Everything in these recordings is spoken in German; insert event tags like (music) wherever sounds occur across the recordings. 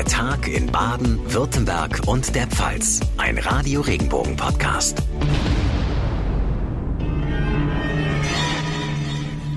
Der Tag in Baden, Württemberg und der Pfalz. Ein Radio Regenbogen Podcast.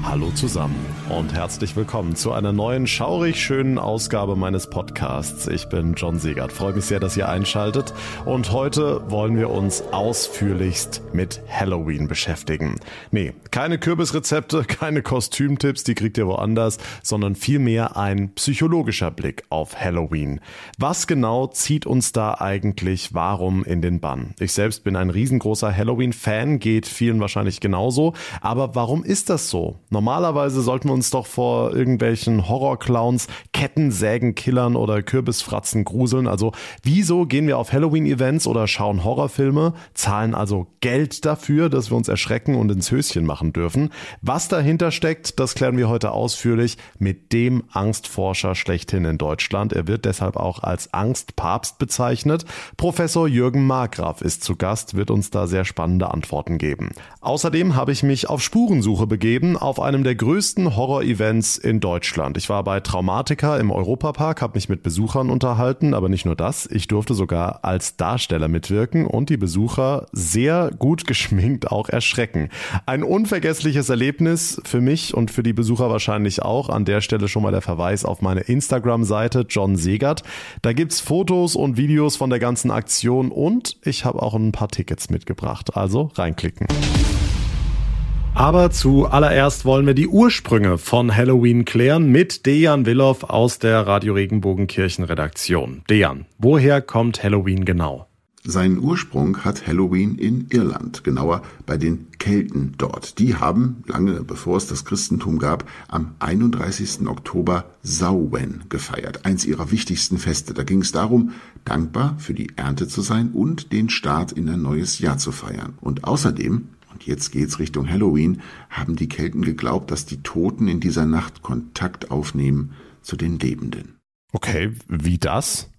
Hallo zusammen und herzlich willkommen zu einer neuen schaurig schönen Ausgabe meines Podcasts. Ich bin John Segert. Freue mich sehr, dass ihr einschaltet und heute wollen wir uns ausführlichst mit Halloween beschäftigen. Nee, keine Kürbisrezepte, (laughs) keine Kostümtipps, die kriegt ihr woanders, sondern vielmehr ein psychologischer Blick auf Halloween. Was genau zieht uns da eigentlich warum in den Bann? Ich selbst bin ein riesengroßer Halloween-Fan, geht vielen wahrscheinlich genauso, aber warum ist das so? Normalerweise sollten wir uns doch vor irgendwelchen Horrorclowns, Kettensägenkillern oder Kürbisfratzen gruseln. Also wieso gehen wir auf Halloween-Events oder schauen Horrorfilme, zahlen also Geld dafür, dass wir uns erschrecken und ins Höschen machen dürfen? Was dahinter steckt, das klären wir heute ausführlich mit dem Angstforscher schlechthin in Deutschland. Er wird deshalb auch als Angstpapst bezeichnet. Professor Jürgen Markgraf ist zu Gast, wird uns da sehr spannende Antworten geben. Außerdem habe ich mich auf Spurensuche begeben auf einem der größten Horror-Events in Deutschland. Ich war bei Traumatica im Europapark, habe mich mit Besuchern unterhalten, aber nicht nur das, ich durfte sogar als Darsteller mitwirken und die Besucher sehr gut (laughs) geschminkt auch erschrecken. Ein unvergessliches Erlebnis für mich und für die Besucher wahrscheinlich auch. An der Stelle schon mal der Verweis auf meine Instagram-Seite John Segert. Da gibt's Fotos und Videos von der ganzen Aktion und ich habe auch ein paar Tickets mitgebracht. Also reinklicken. Aber zuallererst wollen wir die Ursprünge von Halloween klären mit Dejan Willow aus der Radio Regenbogen Kirchenredaktion. Dejan, woher kommt Halloween genau? Seinen Ursprung hat Halloween in Irland, genauer bei den Kelten dort. Die haben, lange bevor es das Christentum gab, am 31. Oktober Samhain gefeiert, eins ihrer wichtigsten Feste. Da ging es darum, dankbar für die Ernte zu sein und den Start in ein neues Jahr zu feiern. Und außerdem und jetzt geht's Richtung Halloween, haben die Kelten geglaubt, dass die Toten in dieser Nacht Kontakt aufnehmen zu den Lebenden. Okay, wie das?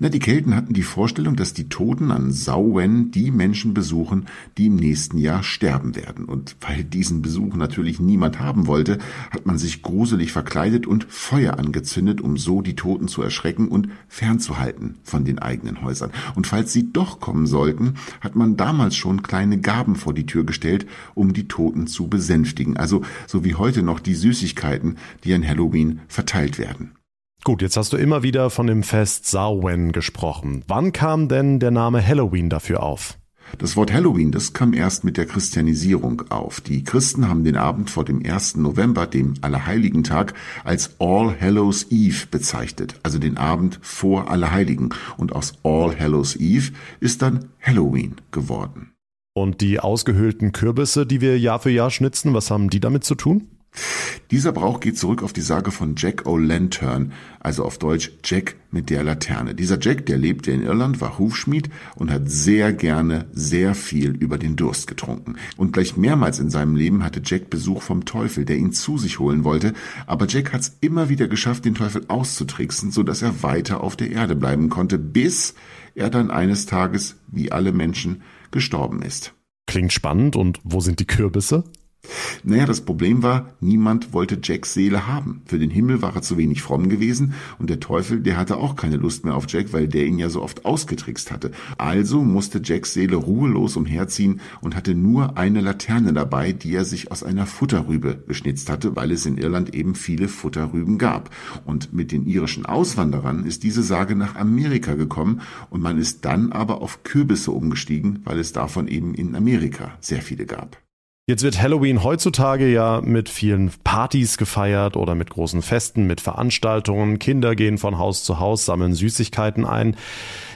Na, die Kelten hatten die Vorstellung, dass die Toten an Samhain die Menschen besuchen, die im nächsten Jahr sterben werden. Und weil diesen Besuch natürlich niemand haben wollte, hat man sich gruselig verkleidet und Feuer angezündet, um so die Toten zu erschrecken und fernzuhalten von den eigenen Häusern. Und falls sie doch kommen sollten, hat man damals schon kleine Gaben vor die Tür gestellt, um die Toten zu besänftigen. Also so wie heute noch die Süßigkeiten, die an Halloween verteilt werden. Gut, jetzt hast du immer wieder von dem Fest Samhain gesprochen. Wann kam denn der Name Halloween dafür auf? Das Wort Halloween, das kam erst mit der Christianisierung auf. Die Christen haben den Abend vor dem 1. November, dem Allerheiligentag, als All Hallows Eve bezeichnet, also den Abend vor Allerheiligen. Und aus All Hallows Eve ist dann Halloween geworden. Und die ausgehöhlten Kürbisse, die wir Jahr für Jahr schnitzen, was haben die damit zu tun? Dieser Brauch geht zurück auf die Sage von Jack O'Lantern, also auf Deutsch Jack mit der Laterne. Dieser Jack, der lebte in Irland, war Hufschmied und hat sehr gerne sehr viel über den Durst getrunken. Und gleich mehrmals in seinem Leben hatte Jack Besuch vom Teufel, der ihn zu sich holen wollte, aber Jack hat es immer wieder geschafft, den Teufel auszutricksen, so dass er weiter auf der Erde bleiben konnte, bis er dann eines Tages, wie alle Menschen, gestorben ist. Klingt spannend und wo sind die Kürbisse? Naja, das Problem war, niemand wollte Jacks Seele haben. Für den Himmel war er zu wenig fromm gewesen und der Teufel, der hatte auch keine Lust mehr auf Jack, weil der ihn ja so oft ausgetrickst hatte. Also musste Jacks Seele ruhelos umherziehen und hatte nur eine Laterne dabei, die er sich aus einer Futterrübe beschnitzt hatte, weil es in Irland eben viele Futterrüben gab. Und mit den irischen Auswanderern ist diese Sage nach Amerika gekommen und man ist dann aber auf Kürbisse umgestiegen, weil es davon eben in Amerika sehr viele gab. Jetzt wird Halloween heutzutage ja mit vielen Partys gefeiert oder mit großen Festen, mit Veranstaltungen. Kinder gehen von Haus zu Haus, sammeln Süßigkeiten ein.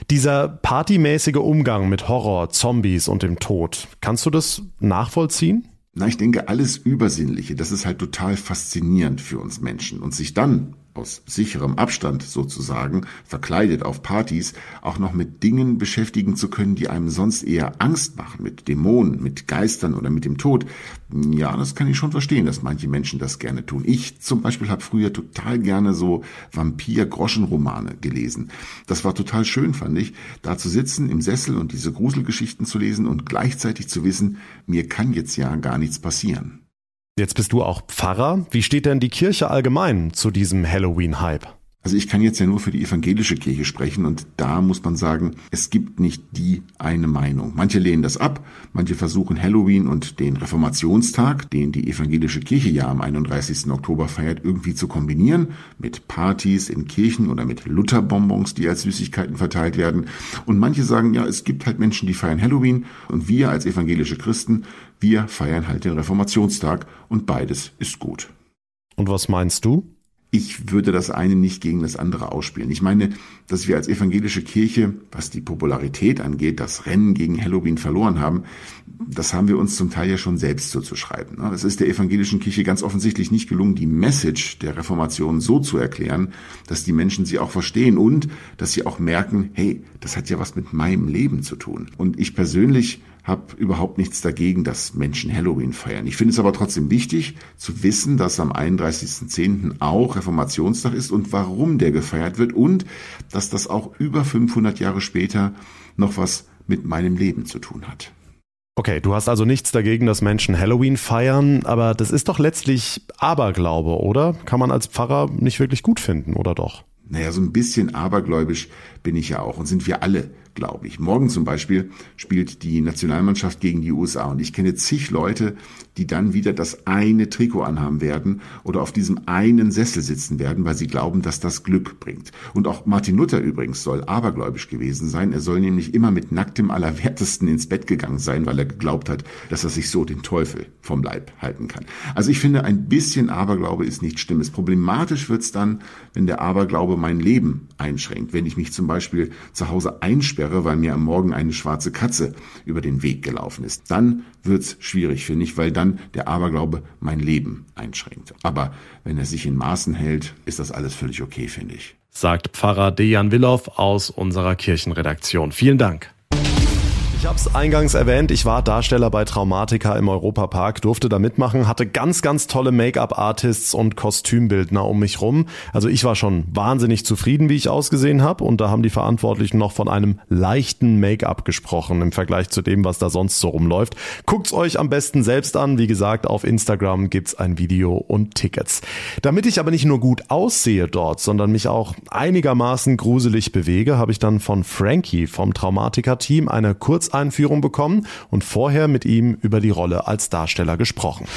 Dieser partymäßige Umgang mit Horror, Zombies und dem Tod, kannst du das nachvollziehen? Na, ich denke, alles Übersinnliche, das ist halt total faszinierend für uns Menschen. Und sich dann aus sicherem Abstand sozusagen, verkleidet auf Partys, auch noch mit Dingen beschäftigen zu können, die einem sonst eher Angst machen, mit Dämonen, mit Geistern oder mit dem Tod. Ja, das kann ich schon verstehen, dass manche Menschen das gerne tun. Ich zum Beispiel habe früher total gerne so Vampir-Groschenromane gelesen. Das war total schön, fand ich, da zu sitzen im Sessel und diese Gruselgeschichten zu lesen und gleichzeitig zu wissen, mir kann jetzt ja gar nichts passieren. Jetzt bist du auch Pfarrer. Wie steht denn die Kirche allgemein zu diesem Halloween-Hype? Also ich kann jetzt ja nur für die evangelische Kirche sprechen und da muss man sagen, es gibt nicht die eine Meinung. Manche lehnen das ab, manche versuchen Halloween und den Reformationstag, den die evangelische Kirche ja am 31. Oktober feiert, irgendwie zu kombinieren mit Partys in Kirchen oder mit Lutherbonbons, die als Süßigkeiten verteilt werden. Und manche sagen, ja, es gibt halt Menschen, die feiern Halloween und wir als evangelische Christen, wir feiern halt den Reformationstag und beides ist gut. Und was meinst du? ich würde das eine nicht gegen das andere ausspielen. Ich meine, dass wir als evangelische Kirche, was die Popularität angeht, das Rennen gegen Halloween verloren haben, das haben wir uns zum Teil ja schon selbst so zu schreiben. Es ist der evangelischen Kirche ganz offensichtlich nicht gelungen, die Message der Reformation so zu erklären, dass die Menschen sie auch verstehen und dass sie auch merken, hey, das hat ja was mit meinem Leben zu tun. Und ich persönlich habe überhaupt nichts dagegen, dass Menschen Halloween feiern. Ich finde es aber trotzdem wichtig zu wissen, dass am 31.10. auch Reformationstag ist und warum der gefeiert wird und dass das auch über 500 Jahre später noch was mit meinem Leben zu tun hat. Okay, du hast also nichts dagegen, dass Menschen Halloween feiern, aber das ist doch letztlich Aberglaube, oder? Kann man als Pfarrer nicht wirklich gut finden, oder doch? Naja, so ein bisschen abergläubisch bin ich ja auch und sind wir alle glaube ich. Morgen zum Beispiel spielt die Nationalmannschaft gegen die USA und ich kenne zig Leute, die dann wieder das eine Trikot anhaben werden oder auf diesem einen Sessel sitzen werden, weil sie glauben, dass das Glück bringt. Und auch Martin Luther übrigens soll abergläubisch gewesen sein. Er soll nämlich immer mit nacktem Allerwertesten ins Bett gegangen sein, weil er geglaubt hat, dass er sich so den Teufel vom Leib halten kann. Also ich finde, ein bisschen Aberglaube ist nicht Stimmes. Problematisch wird's dann, wenn der Aberglaube mein Leben einschränkt. Wenn ich mich zum Beispiel zu Hause einsperre, weil mir am Morgen eine schwarze Katze über den Weg gelaufen ist. Dann wird's schwierig, finde ich, weil dann der Aberglaube mein Leben einschränkt. Aber wenn er sich in Maßen hält, ist das alles völlig okay, finde ich. Sagt Pfarrer Dejan Willow aus unserer Kirchenredaktion. Vielen Dank. Ich habe es eingangs erwähnt, ich war Darsteller bei Traumatica im Europapark, durfte da mitmachen, hatte ganz, ganz tolle Make-up-Artists und Kostümbildner um mich rum. Also ich war schon wahnsinnig zufrieden, wie ich ausgesehen habe und da haben die Verantwortlichen noch von einem leichten Make-up gesprochen im Vergleich zu dem, was da sonst so rumläuft. Guckt's euch am besten selbst an. Wie gesagt, auf Instagram gibt's ein Video und Tickets. Damit ich aber nicht nur gut aussehe dort, sondern mich auch einigermaßen gruselig bewege, habe ich dann von Frankie vom Traumatica-Team eine kurz Kurzeinführung bekommen und vorher mit ihm über die Rolle als Darsteller gesprochen.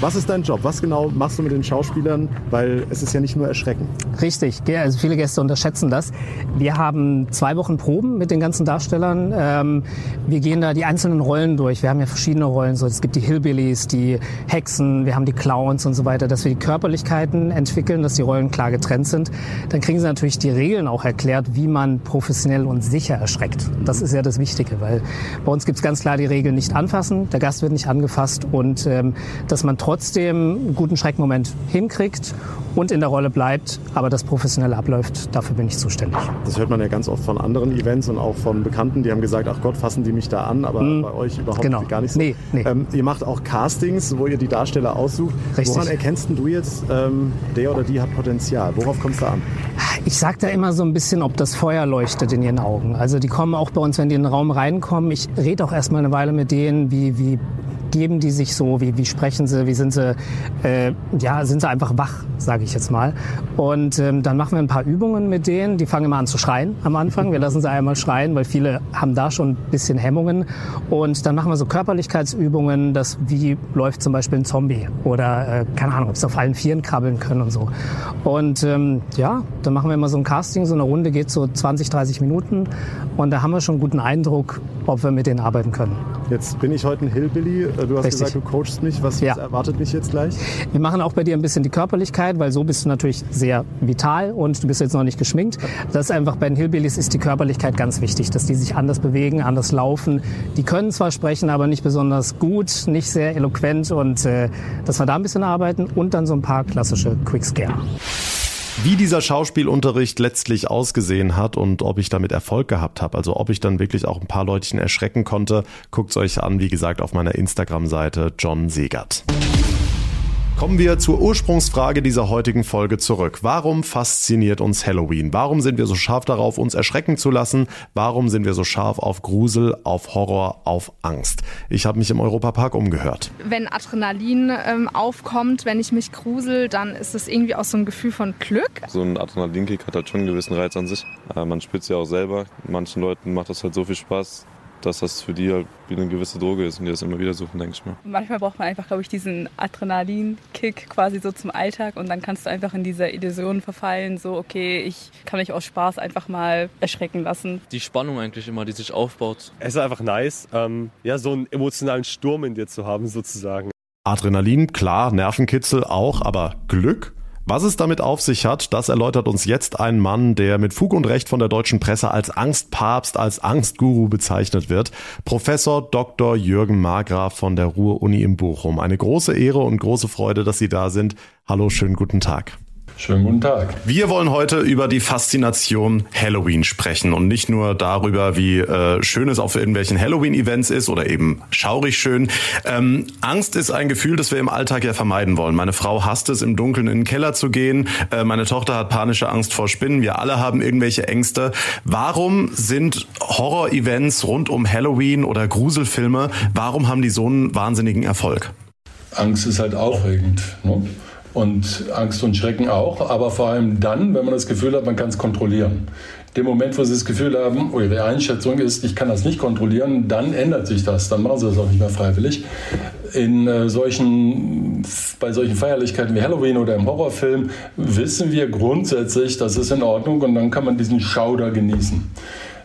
Was ist dein Job? Was genau machst du mit den Schauspielern? Weil es ist ja nicht nur erschreckend. Richtig, also viele Gäste unterschätzen das. Wir haben zwei Wochen Proben mit den ganzen Darstellern. Ähm, wir gehen da die einzelnen Rollen durch. Wir haben ja verschiedene Rollen. es gibt die Hillbillies, die Hexen, wir haben die Clowns und so weiter, dass wir die Körperlichkeiten entwickeln, dass die Rollen klar getrennt sind. Dann kriegen sie natürlich die Regeln auch erklärt, wie man professionell und sicher erschreckt. Das ist ja das Wichtige, weil bei uns gibt es ganz klar die Regeln nicht anfassen, der Gast wird nicht angefasst und ähm, dass man man trotzdem einen guten Schreckmoment hinkriegt und in der Rolle bleibt, aber das professionell abläuft, dafür bin ich zuständig. Das hört man ja ganz oft von anderen Events und auch von Bekannten, die haben gesagt, ach Gott, fassen die mich da an, aber mm, bei euch überhaupt genau. gar nicht so. Nee, nee. Ähm, ihr macht auch Castings, wo ihr die Darsteller aussucht. Richtig. Woran erkennst du jetzt, ähm, der oder die hat Potenzial? Worauf kommst du an? Ich sage da immer so ein bisschen, ob das Feuer leuchtet in ihren Augen. Also die kommen auch bei uns, wenn die in den Raum reinkommen. Ich rede auch erstmal eine Weile mit denen, wie, wie geben die sich so, wie, wie sprechen sie, wie sind sie, äh, ja, sind sie einfach wach, sage ich jetzt mal. Und ähm, dann machen wir ein paar Übungen mit denen, die fangen immer an zu schreien am Anfang. Wir lassen sie einmal schreien, weil viele haben da schon ein bisschen Hemmungen. Und dann machen wir so Körperlichkeitsübungen, das wie läuft zum Beispiel ein Zombie oder äh, keine Ahnung, ob sie auf allen Vieren krabbeln können und so. Und ähm, ja, dann machen wir immer so ein Casting, so eine Runde geht so 20, 30 Minuten und da haben wir schon einen guten Eindruck, ob wir mit denen arbeiten können. Jetzt bin ich heute ein Hillbilly. Du hast Richtig. gesagt, du coachst mich. Was, ja. was, erwartet mich jetzt gleich? Wir machen auch bei dir ein bisschen die Körperlichkeit, weil so bist du natürlich sehr vital und du bist jetzt noch nicht geschminkt. Das ist einfach bei den Hillbillys ist die Körperlichkeit ganz wichtig, dass die sich anders bewegen, anders laufen. Die können zwar sprechen, aber nicht besonders gut, nicht sehr eloquent und äh, dass wir da ein bisschen arbeiten und dann so ein paar klassische Quick Scare. Wie dieser Schauspielunterricht letztlich ausgesehen hat und ob ich damit Erfolg gehabt habe, also ob ich dann wirklich auch ein paar Leutchen erschrecken konnte, guckt's euch an, wie gesagt, auf meiner Instagram-Seite John Segert. Kommen wir zur Ursprungsfrage dieser heutigen Folge zurück. Warum fasziniert uns Halloween? Warum sind wir so scharf darauf, uns erschrecken zu lassen? Warum sind wir so scharf auf Grusel, auf Horror, auf Angst? Ich habe mich im Europapark umgehört. Wenn Adrenalin ähm, aufkommt, wenn ich mich grusel, dann ist es irgendwie auch so ein Gefühl von Glück. So ein Adrenalinkick hat halt schon einen gewissen Reiz an sich. Äh, man spürt es ja auch selber. Manchen Leuten macht das halt so viel Spaß, dass das für die halt wie eine gewisse Droge ist und die das immer wieder suchen, denke ich mal. Manchmal braucht man einfach, glaube ich, diesen Adrenalinkick quasi so zum Alltag und dann kannst du einfach in dieser Illusion verfallen, so okay, ich kann mich aus Spaß einfach mal erschrecken lassen. Die Spannung eigentlich immer, die sich aufbaut. Es ist einfach nice, ähm, ja, so einen emotionalen Sturm in dir zu haben sozusagen. Adrenalin, klar, Nervenkitzel auch, aber Glück? Was es damit auf sich hat, das erläutert uns jetzt ein Mann, der mit Fug und Recht von der deutschen Presse als Angstpapst, als Angstguru bezeichnet wird. Professor Dr. Jürgen Margraf von der Ruhr-Uni in Bochum. Eine große Ehre und große Freude, dass Sie da sind. Hallo, schönen guten Tag. Schönen guten Tag. Wir wollen heute über die Faszination Halloween sprechen und nicht nur darüber, wie äh, schön es auf irgendwelchen Halloween-Events ist oder eben schaurig schön. Ähm, Angst ist ein Gefühl, das wir im Alltag ja vermeiden wollen. Meine Frau hasst es, im Dunkeln in den Keller zu gehen. Äh, meine Tochter hat panische Angst vor Spinnen. Wir alle haben irgendwelche Ängste. Warum sind Horror-Events rund um Halloween oder Gruselfilme, warum haben die so einen wahnsinnigen Erfolg? Angst ist halt aufregend. Ne? Und Angst und Schrecken auch, aber vor allem dann, wenn man das Gefühl hat, man kann es kontrollieren. Dem Moment, wo Sie das Gefühl haben, oder Ihre Einschätzung ist, ich kann das nicht kontrollieren, dann ändert sich das. Dann machen Sie das auch nicht mehr freiwillig. In äh, solchen, bei solchen Feierlichkeiten wie Halloween oder im Horrorfilm wissen wir grundsätzlich, das ist in Ordnung und dann kann man diesen Schauder genießen.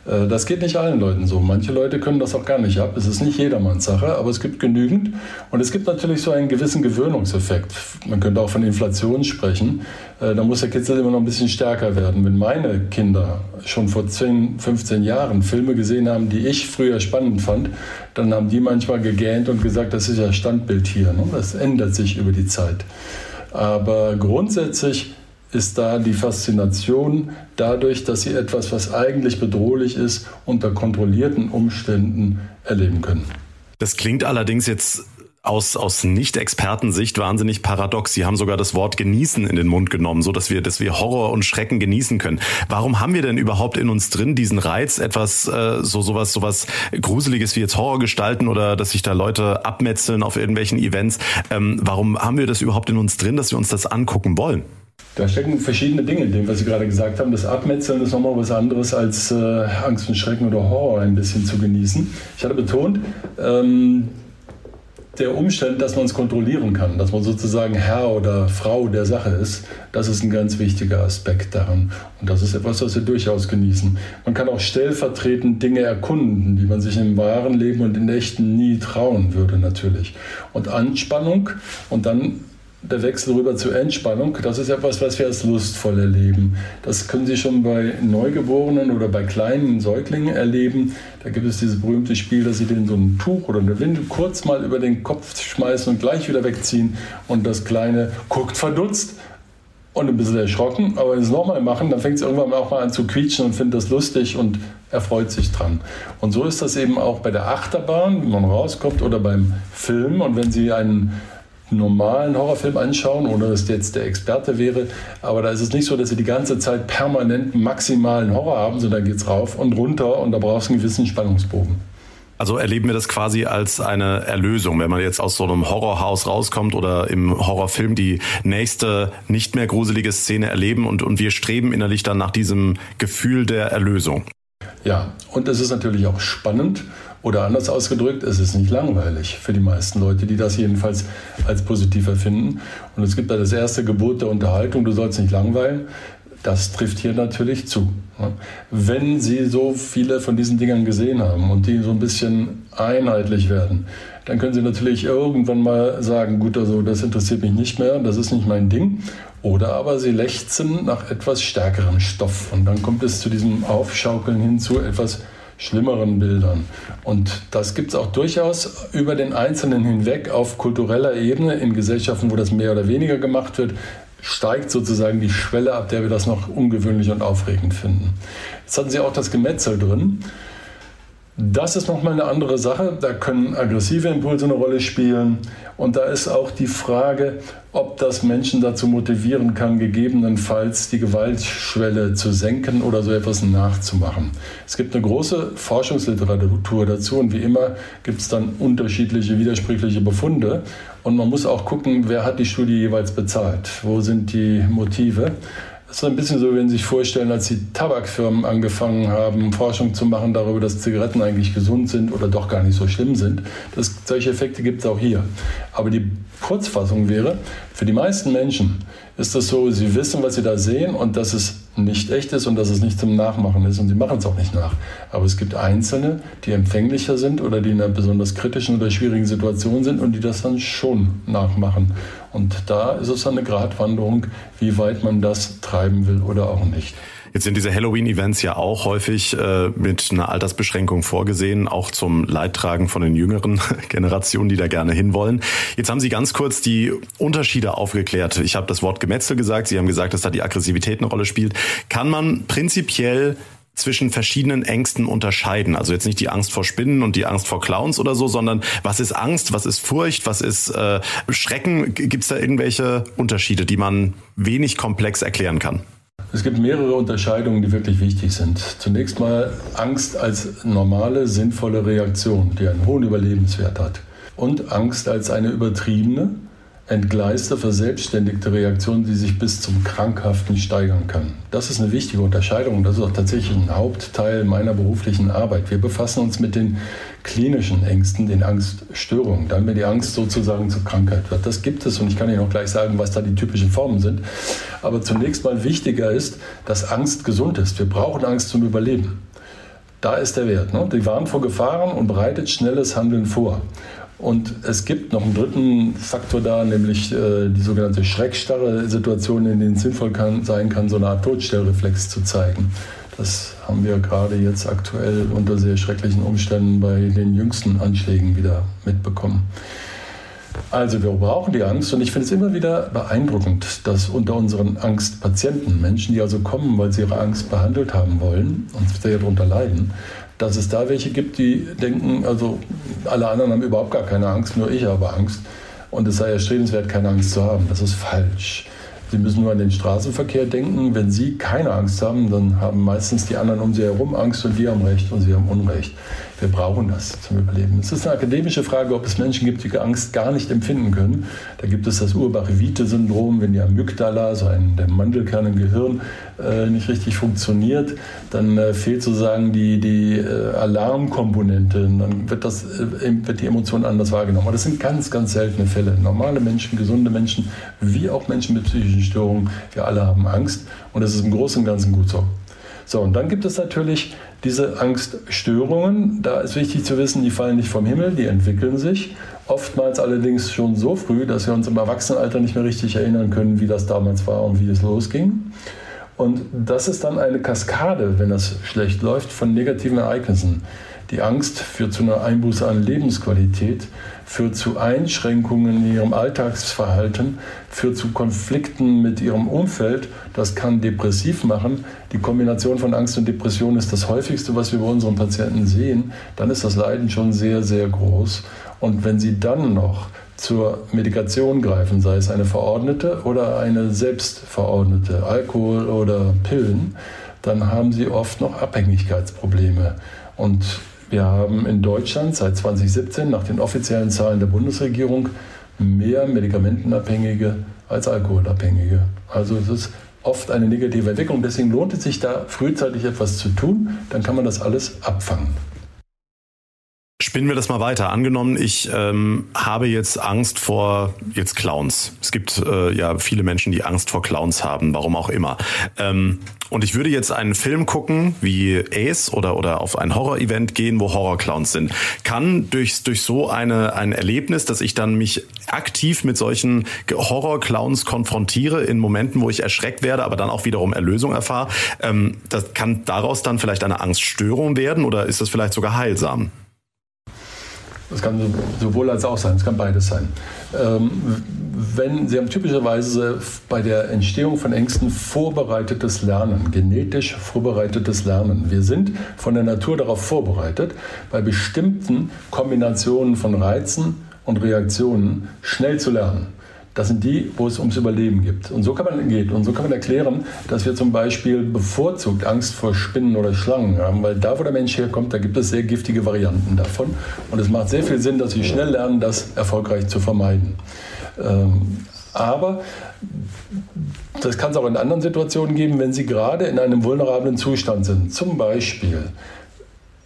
Äh, das geht nicht allen Leuten so. Manche Leute können das auch gar nicht ab. Es ist nicht jedermanns Sache, aber es gibt genügend. Und es gibt natürlich so einen gewissen Gewöhnungseffekt. Man könnte auch von Inflation sprechen. Äh, da muss der Kitzel immer noch ein bisschen stärker werden. Wenn meine Kinder schon vor 10, 15 Jahren Filme gesehen haben, die ich früher spannend fand, dann haben die manchmal gegähnt und gesagt, das ist ja Standbild hier. Ne? Das ändert sich über die Zeit. Aber grundsätzlich ist da die Faszination dadurch, dass sie etwas, was eigentlich bedrohlich ist, unter kontrollierten Umständen erleben können. Das klingt allerdings jetzt aus, aus Nicht-Expertensicht wahnsinnig paradox. Sie haben sogar das Wort genießen in den Mund genommen, so dass wir, dass wir Horror und Schrecken genießen können. Warum haben wir denn überhaupt in uns drin diesen Reiz, etwas, äh, so, sowas, sowas Gruseliges wie jetzt Horror gestalten oder dass sich da Leute abmetzeln auf irgendwelchen Events? Ähm, warum haben wir das überhaupt in uns drin, dass wir uns das angucken wollen? Da stecken verschiedene Dinge in dem, was Sie gerade gesagt haben. Das Abmetzeln ist nochmal was anderes als äh, Angst und Schrecken oder Horror ein bisschen zu genießen. Ich hatte betont, ähm, der Umstand, dass man es kontrollieren kann, dass man sozusagen Herr oder Frau der Sache ist, das ist ein ganz wichtiger Aspekt daran. Und das ist etwas, was wir durchaus genießen. Man kann auch stellvertretend Dinge erkunden, die man sich im wahren Leben und in echten nie trauen würde natürlich. Und Anspannung und dann der Wechsel rüber zur Entspannung, das ist etwas, was wir als lustvoll erleben. Das können Sie schon bei Neugeborenen oder bei kleinen Säuglingen erleben. Da gibt es dieses berühmte Spiel, dass Sie den so ein Tuch oder eine Windel kurz mal über den Kopf schmeißen und gleich wieder wegziehen und das Kleine guckt verdutzt und ein bisschen erschrocken. Aber wenn Sie es nochmal machen, dann fängt es irgendwann auch mal an zu quietschen und findet das lustig und erfreut sich dran. Und so ist das eben auch bei der Achterbahn, wenn man rauskommt, oder beim Film. Und wenn Sie einen normalen Horrorfilm anschauen, ohne dass jetzt der Experte wäre. Aber da ist es nicht so, dass sie die ganze Zeit permanent maximalen Horror haben, sondern geht es rauf und runter und da brauchst du einen gewissen Spannungsbogen. Also erleben wir das quasi als eine Erlösung, wenn man jetzt aus so einem Horrorhaus rauskommt oder im Horrorfilm die nächste nicht mehr gruselige Szene erleben und, und wir streben innerlich dann nach diesem Gefühl der Erlösung. Ja, und es ist natürlich auch spannend oder anders ausgedrückt, es ist nicht langweilig für die meisten Leute, die das jedenfalls als positiv erfinden. Und es gibt da das erste Gebot der Unterhaltung, du sollst nicht langweilen. Das trifft hier natürlich zu. Wenn Sie so viele von diesen Dingern gesehen haben und die so ein bisschen einheitlich werden, dann können Sie natürlich irgendwann mal sagen, gut, also das interessiert mich nicht mehr, das ist nicht mein Ding. Oder aber Sie lechzen nach etwas stärkerem Stoff und dann kommt es zu diesem Aufschaukeln hin zu etwas schlimmeren Bildern. Und das gibt es auch durchaus über den Einzelnen hinweg auf kultureller Ebene in Gesellschaften, wo das mehr oder weniger gemacht wird, steigt sozusagen die Schwelle, ab der wir das noch ungewöhnlich und aufregend finden. Jetzt hatten Sie auch das Gemetzel drin. Das ist nochmal eine andere Sache. Da können aggressive Impulse eine Rolle spielen. Und da ist auch die Frage, ob das Menschen dazu motivieren kann, gegebenenfalls die Gewaltschwelle zu senken oder so etwas nachzumachen. Es gibt eine große Forschungsliteratur dazu und wie immer gibt es dann unterschiedliche widersprüchliche Befunde. Und man muss auch gucken, wer hat die Studie jeweils bezahlt, wo sind die Motive. Das ist ein bisschen so, wenn Sie sich vorstellen, als die Tabakfirmen angefangen haben, Forschung zu machen darüber, dass Zigaretten eigentlich gesund sind oder doch gar nicht so schlimm sind. Das, solche Effekte gibt es auch hier. Aber die Kurzfassung wäre, für die meisten Menschen ist das so, sie wissen, was sie da sehen und dass es nicht echt ist und dass es nicht zum Nachmachen ist und sie machen es auch nicht nach. Aber es gibt Einzelne, die empfänglicher sind oder die in einer besonders kritischen oder schwierigen Situation sind und die das dann schon nachmachen. Und da ist es eine Gratwanderung, wie weit man das treiben will oder auch nicht. Jetzt sind diese Halloween-Events ja auch häufig äh, mit einer Altersbeschränkung vorgesehen, auch zum Leidtragen von den jüngeren (laughs) Generationen, die da gerne hinwollen. Jetzt haben Sie ganz kurz die Unterschiede aufgeklärt. Ich habe das Wort Gemetzel gesagt. Sie haben gesagt, dass da die Aggressivität eine Rolle spielt. Kann man prinzipiell zwischen verschiedenen Ängsten unterscheiden. Also jetzt nicht die Angst vor Spinnen und die Angst vor Clowns oder so, sondern was ist Angst, was ist Furcht, was ist äh, Schrecken? Gibt es da irgendwelche Unterschiede, die man wenig komplex erklären kann? Es gibt mehrere Unterscheidungen, die wirklich wichtig sind. Zunächst mal Angst als normale, sinnvolle Reaktion, die einen hohen Überlebenswert hat. Und Angst als eine übertriebene, entgleiste, verselbstständigte Reaktion, die sich bis zum Krankhaften steigern kann. Das ist eine wichtige Unterscheidung und das ist auch tatsächlich ein Hauptteil meiner beruflichen Arbeit. Wir befassen uns mit den klinischen Ängsten, den Angststörungen, wenn die Angst sozusagen zur Krankheit wird. Das gibt es und ich kann Ihnen auch gleich sagen, was da die typischen Formen sind. Aber zunächst mal wichtiger ist, dass Angst gesund ist. Wir brauchen Angst zum Überleben. Da ist der Wert. Ne? Die warnt vor Gefahren und bereitet schnelles Handeln vor. Und es gibt noch einen dritten Faktor da, nämlich äh, die sogenannte schreckstarre Situation, in denen es sinnvoll kann, sein kann, so eine Art Todstellreflex zu zeigen. Das haben wir gerade jetzt aktuell unter sehr schrecklichen Umständen bei den jüngsten Anschlägen wieder mitbekommen. Also wir brauchen die Angst und ich finde es immer wieder beeindruckend, dass unter unseren Angstpatienten, Menschen, die also kommen, weil sie ihre Angst behandelt haben wollen und sehr darunter leiden, dass es da welche gibt, die denken, also alle anderen haben überhaupt gar keine Angst, nur ich habe Angst. Und es sei erstrebenswert, keine Angst zu haben. Das ist falsch. Sie müssen nur an den Straßenverkehr denken. Wenn Sie keine Angst haben, dann haben meistens die anderen um Sie herum Angst und die haben Recht und Sie haben Unrecht. Wir brauchen das zum Überleben. Es ist eine akademische Frage, ob es Menschen gibt, die Angst gar nicht empfinden können. Da gibt es das Urbach-Wiete-Syndrom, wenn die Amygdala, so ein, der Mandelkern im Gehirn, äh, nicht richtig funktioniert, dann äh, fehlt sozusagen die, die äh, Alarmkomponente. Dann wird, das, äh, wird die Emotion anders wahrgenommen. Aber das sind ganz, ganz seltene Fälle. Normale Menschen, gesunde Menschen, wie auch Menschen mit psychischen Störungen, wir alle haben Angst. Und das ist im Großen und Ganzen gut so. So, und dann gibt es natürlich diese Angststörungen. Da ist wichtig zu wissen, die fallen nicht vom Himmel, die entwickeln sich. Oftmals allerdings schon so früh, dass wir uns im Erwachsenenalter nicht mehr richtig erinnern können, wie das damals war und wie es losging. Und das ist dann eine Kaskade, wenn das schlecht läuft, von negativen Ereignissen. Die Angst führt zu einer Einbuße an Lebensqualität, führt zu Einschränkungen in ihrem Alltagsverhalten, führt zu Konflikten mit ihrem Umfeld. Das kann depressiv machen. Die Kombination von Angst und Depression ist das häufigste, was wir bei unseren Patienten sehen. Dann ist das Leiden schon sehr, sehr groß. Und wenn Sie dann noch zur Medikation greifen, sei es eine verordnete oder eine selbstverordnete, Alkohol oder Pillen, dann haben Sie oft noch Abhängigkeitsprobleme. Und wir haben in Deutschland seit 2017 nach den offiziellen Zahlen der Bundesregierung mehr Medikamentenabhängige als Alkoholabhängige. Also es ist oft eine negative Entwicklung. Deswegen lohnt es sich da frühzeitig etwas zu tun. Dann kann man das alles abfangen. Spinnen wir das mal weiter. Angenommen, ich ähm, habe jetzt Angst vor jetzt Clowns. Es gibt äh, ja viele Menschen, die Angst vor Clowns haben, warum auch immer. Ähm, und ich würde jetzt einen Film gucken, wie Ace oder, oder auf ein Horror-Event gehen, wo Horror-Clowns sind. Kann durch, durch so eine, ein Erlebnis, dass ich dann mich aktiv mit solchen Horror-Clowns konfrontiere in Momenten, wo ich erschreckt werde, aber dann auch wiederum Erlösung erfahre, ähm, das kann daraus dann vielleicht eine Angststörung werden oder ist das vielleicht sogar heilsam? Das kann sowohl als auch sein, es kann beides sein. Ähm, wenn Sie haben typischerweise bei der Entstehung von Ängsten vorbereitetes Lernen, genetisch vorbereitetes Lernen. Wir sind von der Natur darauf vorbereitet, bei bestimmten Kombinationen von Reizen und Reaktionen schnell zu lernen. Das sind die, wo es ums Überleben geht. Und so kann man geht. Und so kann man erklären, dass wir zum Beispiel bevorzugt Angst vor Spinnen oder Schlangen haben, weil da, wo der Mensch herkommt, da gibt es sehr giftige Varianten davon. Und es macht sehr viel Sinn, dass wir schnell lernen, das erfolgreich zu vermeiden. Ähm, aber das kann es auch in anderen Situationen geben, wenn Sie gerade in einem vulnerablen Zustand sind. Zum Beispiel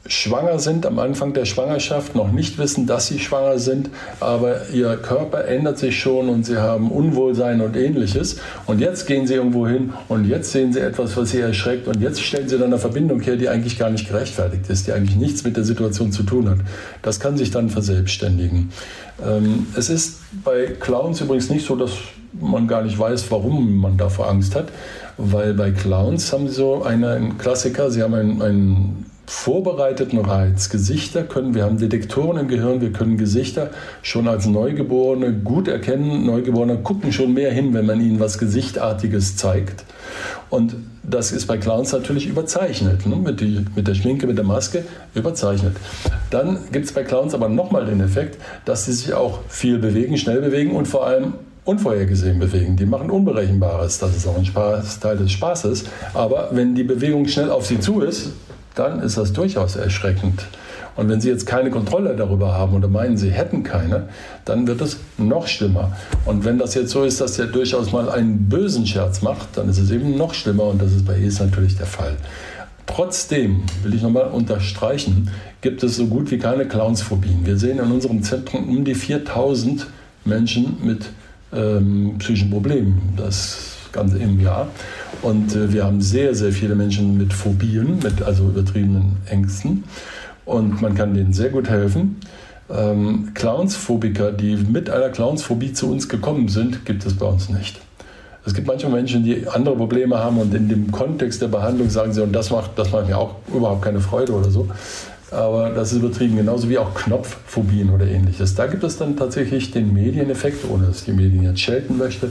schwanger sind am Anfang der Schwangerschaft, noch nicht wissen, dass sie schwanger sind, aber ihr Körper ändert sich schon und sie haben Unwohlsein und ähnliches. Und jetzt gehen sie irgendwo hin und jetzt sehen sie etwas, was sie erschreckt und jetzt stellen sie dann eine Verbindung her, die eigentlich gar nicht gerechtfertigt ist, die eigentlich nichts mit der Situation zu tun hat. Das kann sich dann verselbstständigen. Ähm, es ist bei Clowns übrigens nicht so, dass man gar nicht weiß, warum man davor Angst hat, weil bei Clowns haben sie so einen Klassiker, sie haben einen, einen vorbereiteten Reiz. Gesichter können, wir haben Detektoren im Gehirn, wir können Gesichter schon als Neugeborene gut erkennen. Neugeborene gucken schon mehr hin, wenn man ihnen was Gesichtartiges zeigt. Und das ist bei Clowns natürlich überzeichnet, ne? mit, die, mit der Schminke, mit der Maske überzeichnet. Dann gibt es bei Clowns aber nochmal den Effekt, dass sie sich auch viel bewegen, schnell bewegen und vor allem unvorhergesehen bewegen. Die machen Unberechenbares. Das ist auch ein Spaß, Teil des Spaßes. Aber wenn die Bewegung schnell auf sie zu ist, dann ist das durchaus erschreckend. Und wenn Sie jetzt keine Kontrolle darüber haben oder meinen, Sie hätten keine, dann wird es noch schlimmer. Und wenn das jetzt so ist, dass er durchaus mal einen bösen Scherz macht, dann ist es eben noch schlimmer und das ist bei Es natürlich der Fall. Trotzdem will ich nochmal unterstreichen, gibt es so gut wie keine Clownsphobien. Wir sehen in unserem Zentrum um die 4000 Menschen mit ähm, psychischen Problemen. Das Ganze im Jahr. Und äh, wir haben sehr, sehr viele Menschen mit Phobien, mit also übertriebenen Ängsten. Und man kann denen sehr gut helfen. Ähm, Clownsphobiker, die mit einer Clownsphobie zu uns gekommen sind, gibt es bei uns nicht. Es gibt manche Menschen, die andere Probleme haben und in dem Kontext der Behandlung sagen sie, und das macht, das macht mir auch überhaupt keine Freude oder so aber das ist übertrieben, genauso wie auch Knopfphobien oder ähnliches. Da gibt es dann tatsächlich den Medieneffekt, ohne dass die Medien jetzt schelten möchte.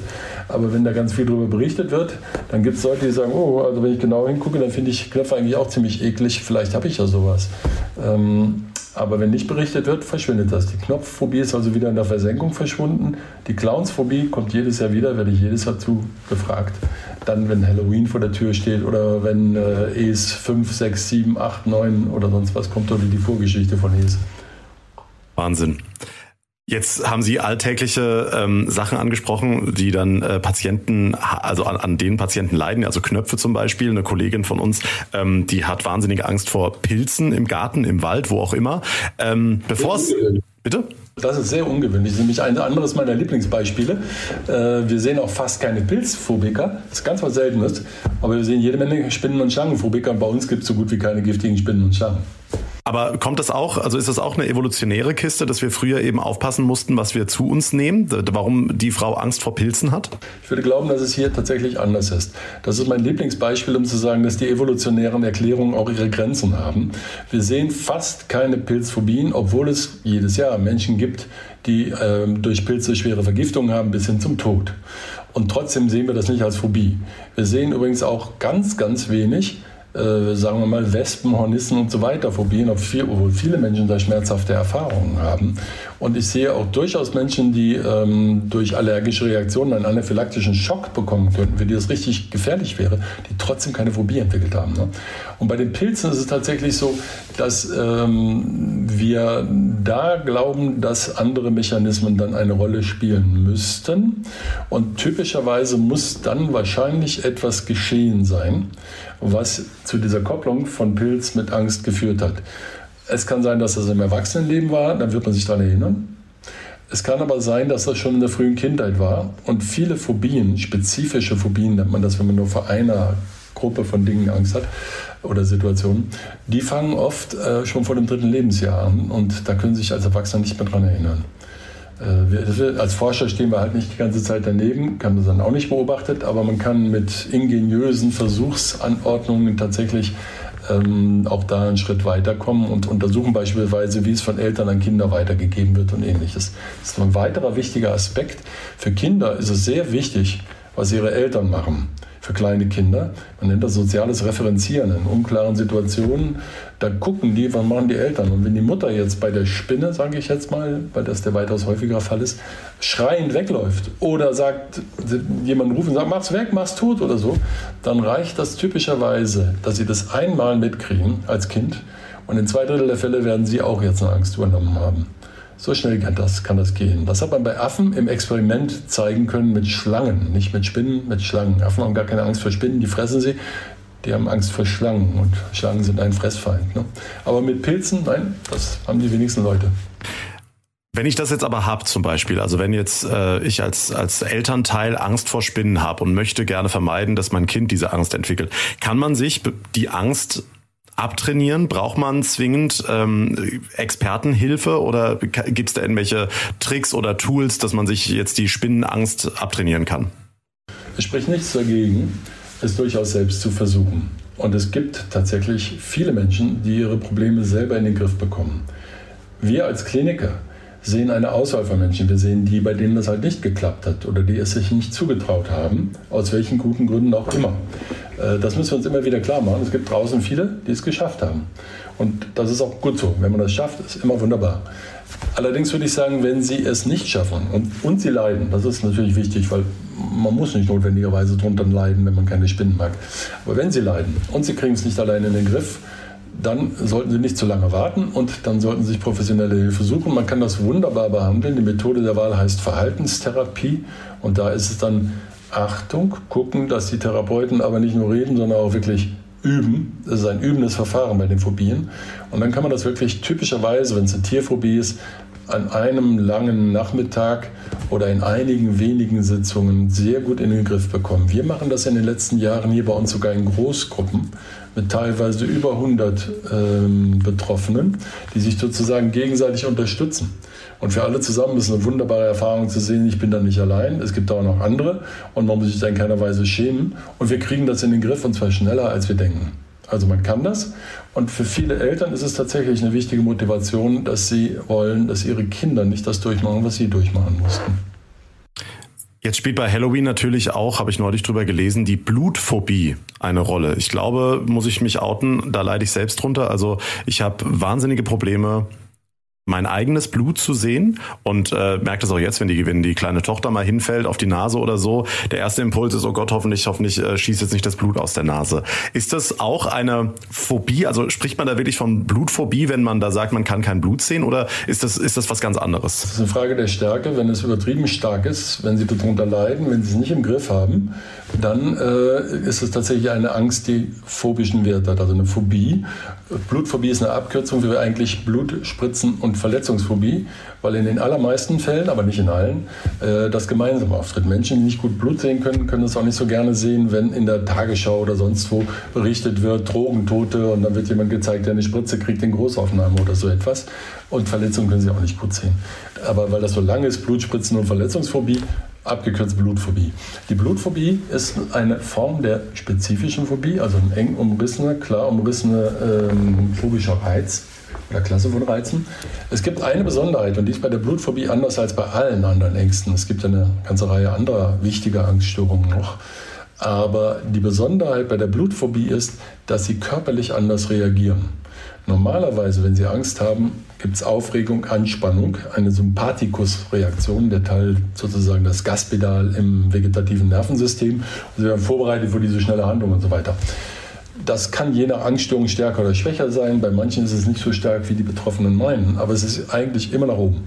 Aber wenn da ganz viel darüber berichtet wird, dann gibt es Leute, die sagen, oh, also wenn ich genau hingucke, dann finde ich Knöpfe eigentlich auch ziemlich eklig, vielleicht habe ich ja sowas. Ähm, aber wenn nicht berichtet wird, verschwindet das. Die Knopfphobie ist also wieder in der Versenkung verschwunden. Die Clownsphobie kommt jedes Jahr wieder, werde ich jedes Jahr zu gefragt. Dann, wenn Halloween vor der Tür steht oder wenn äh, ES 5, 6, 7, 8, 9 oder sonst was kommt oder die Vorgeschichte von ES. Wahnsinn. Jetzt haben Sie alltägliche ähm, Sachen angesprochen, die dann äh, Patienten, also an, an denen Patienten leiden, also Knöpfe zum Beispiel. Eine Kollegin von uns, ähm, die hat wahnsinnige Angst vor Pilzen im Garten, im Wald, wo auch immer. Ähm, bevor es Bitte? Das ist sehr ungewöhnlich. Das ist nämlich ein anderes meiner Lieblingsbeispiele. Äh, wir sehen auch fast keine Pilzphobiker. Das ist ganz was Seltenes. Aber wir sehen jede Menge Spinnen- und Schlangenphobiker. Bei uns gibt es so gut wie keine giftigen Spinnen und Schlangen. Aber kommt das auch, also ist das auch eine evolutionäre Kiste, dass wir früher eben aufpassen mussten, was wir zu uns nehmen? Warum die Frau Angst vor Pilzen hat? Ich würde glauben, dass es hier tatsächlich anders ist. Das ist mein Lieblingsbeispiel, um zu sagen, dass die evolutionären Erklärungen auch ihre Grenzen haben. Wir sehen fast keine Pilzphobien, obwohl es jedes Jahr Menschen gibt, die äh, durch Pilze schwere Vergiftungen haben bis hin zum Tod. Und trotzdem sehen wir das nicht als Phobie. Wir sehen übrigens auch ganz, ganz wenig äh, sagen wir mal, Wespen, Hornissen und so weiter Phobien, obwohl viele Menschen da schmerzhafte Erfahrungen haben. Und ich sehe auch durchaus Menschen, die ähm, durch allergische Reaktionen einen anaphylaktischen Schock bekommen könnten, für die das richtig gefährlich wäre, die trotzdem keine Phobie entwickelt haben. Ne? Und bei den Pilzen ist es tatsächlich so, dass ähm, wir da glauben, dass andere Mechanismen dann eine Rolle spielen müssten. Und typischerweise muss dann wahrscheinlich etwas geschehen sein, was zu dieser Kopplung von Pilz mit Angst geführt hat. Es kann sein, dass das im Erwachsenenleben war, dann wird man sich daran erinnern. Es kann aber sein, dass das schon in der frühen Kindheit war. Und viele Phobien, spezifische Phobien nennt man das, wenn man nur vor einer Gruppe von Dingen Angst hat oder Situationen, die fangen oft äh, schon vor dem dritten Lebensjahr an. Und da können sich als Erwachsener nicht mehr daran erinnern. Äh, wir, als Forscher stehen wir halt nicht die ganze Zeit daneben, kann das dann auch nicht beobachtet, aber man kann mit ingeniösen Versuchsanordnungen tatsächlich ähm, auch da einen Schritt weiterkommen und untersuchen beispielsweise, wie es von Eltern an Kinder weitergegeben wird und ähnliches. Das ist ein weiterer wichtiger Aspekt. Für Kinder ist es sehr wichtig, was ihre Eltern machen für kleine Kinder. Man nennt das soziales Referenzieren. In unklaren Situationen, da gucken die, was machen die Eltern. Und wenn die Mutter jetzt bei der Spinne, sage ich jetzt mal, weil das der weitaus häufiger Fall ist, schreiend wegläuft oder sagt, jemand ruft und sagt, mach's weg, mach's tot oder so, dann reicht das typischerweise, dass sie das einmal mitkriegen als Kind und in zwei Drittel der Fälle werden sie auch jetzt eine Angst übernommen haben. So schnell kann das, kann das gehen. Das hat man bei Affen im Experiment zeigen können mit Schlangen, nicht mit Spinnen, mit Schlangen. Affen haben gar keine Angst vor Spinnen, die fressen sie. Die haben Angst vor Schlangen und Schlangen sind ein Fressfeind. Ne? Aber mit Pilzen, nein, das haben die wenigsten Leute. Wenn ich das jetzt aber habe zum Beispiel, also wenn jetzt äh, ich als, als Elternteil Angst vor Spinnen habe und möchte gerne vermeiden, dass mein Kind diese Angst entwickelt, kann man sich die Angst abtrainieren? Braucht man zwingend ähm, Expertenhilfe oder gibt es da irgendwelche Tricks oder Tools, dass man sich jetzt die Spinnenangst abtrainieren kann? Es spricht nichts dagegen, es durchaus selbst zu versuchen. Und es gibt tatsächlich viele Menschen, die ihre Probleme selber in den Griff bekommen. Wir als Kliniker sehen eine Auswahl von Menschen. Wir sehen die, bei denen das halt nicht geklappt hat oder die es sich nicht zugetraut haben, aus welchen guten Gründen auch immer. Äh, das müssen wir uns immer wieder klar machen. Es gibt draußen viele, die es geschafft haben. Und das ist auch gut so. Wenn man das schafft, ist immer wunderbar. Allerdings würde ich sagen, wenn Sie es nicht schaffen und, und Sie leiden, das ist natürlich wichtig, weil man muss nicht notwendigerweise drunter leiden, wenn man keine Spinnen mag. Aber wenn Sie leiden und Sie kriegen es nicht alleine in den Griff, dann sollten Sie nicht zu lange warten und dann sollten Sie sich professionelle Hilfe suchen. Man kann das wunderbar behandeln. Die Methode der Wahl heißt Verhaltenstherapie und da ist es dann Achtung, gucken, dass die Therapeuten aber nicht nur reden, sondern auch wirklich üben. Das ist ein übendes Verfahren bei den Phobien. Und dann kann man das wirklich typischerweise, wenn es eine Tierphobie ist, an einem langen Nachmittag oder in einigen wenigen Sitzungen sehr gut in den Griff bekommen. Wir machen das in den letzten Jahren hier bei uns sogar in Großgruppen mit teilweise über 100 ähm, Betroffenen, die sich sozusagen gegenseitig unterstützen. Und für alle zusammen ist eine wunderbare Erfahrung zu sehen, ich bin da nicht allein, es gibt auch noch andere und man muss sich da in keiner Weise schämen. Und wir kriegen das in den Griff und zwar schneller, als wir denken. Also man kann das. Und für viele Eltern ist es tatsächlich eine wichtige Motivation, dass sie wollen, dass ihre Kinder nicht das durchmachen, was sie durchmachen mussten. Jetzt spielt bei Halloween natürlich auch, habe ich neulich drüber gelesen, die Blutphobie eine Rolle. Ich glaube, muss ich mich outen, da leide ich selbst drunter. Also ich habe wahnsinnige Probleme mein eigenes Blut zu sehen und äh, merkt das auch jetzt, wenn die, wenn die kleine Tochter mal hinfällt auf die Nase oder so. Der erste Impuls ist, oh Gott, hoffentlich, hoffentlich äh, schießt jetzt nicht das Blut aus der Nase. Ist das auch eine Phobie? Also spricht man da wirklich von Blutphobie, wenn man da sagt, man kann kein Blut sehen oder ist das, ist das was ganz anderes? Das ist eine Frage der Stärke. Wenn es übertrieben stark ist, wenn Sie darunter leiden, wenn Sie es nicht im Griff haben, dann äh, ist es tatsächlich eine Angst, die phobischen Wert hat, also eine Phobie. Blutphobie ist eine Abkürzung für eigentlich Blutspritzen und Verletzungsphobie, weil in den allermeisten Fällen, aber nicht in allen, äh, das gemeinsam auftritt. Menschen, die nicht gut Blut sehen können, können es auch nicht so gerne sehen, wenn in der Tagesschau oder sonst wo berichtet wird, Drogentote und dann wird jemand gezeigt, der eine Spritze kriegt in Großaufnahme oder so etwas. Und Verletzungen können sie auch nicht gut sehen. Aber weil das so lang ist, Blutspritzen und Verletzungsphobie, abgekürzt Blutphobie. Die Blutphobie ist eine Form der spezifischen Phobie, also ein eng umrissener, klar umrissener ähm, phobischer Reiz oder Klasse von Reizen. Es gibt eine Besonderheit und die ist bei der Blutphobie anders als bei allen anderen Ängsten. Es gibt eine ganze Reihe anderer wichtiger Angststörungen noch. Aber die Besonderheit bei der Blutphobie ist, dass sie körperlich anders reagieren. Normalerweise, wenn Sie Angst haben, gibt es Aufregung, Anspannung, eine Sympathikusreaktion, der Teil sozusagen das Gaspedal im vegetativen Nervensystem. Sie werden vorbereitet für diese schnelle Handlung und so weiter. Das kann je nach Angststörung stärker oder schwächer sein. Bei manchen ist es nicht so stark, wie die Betroffenen meinen, aber es ist eigentlich immer nach oben.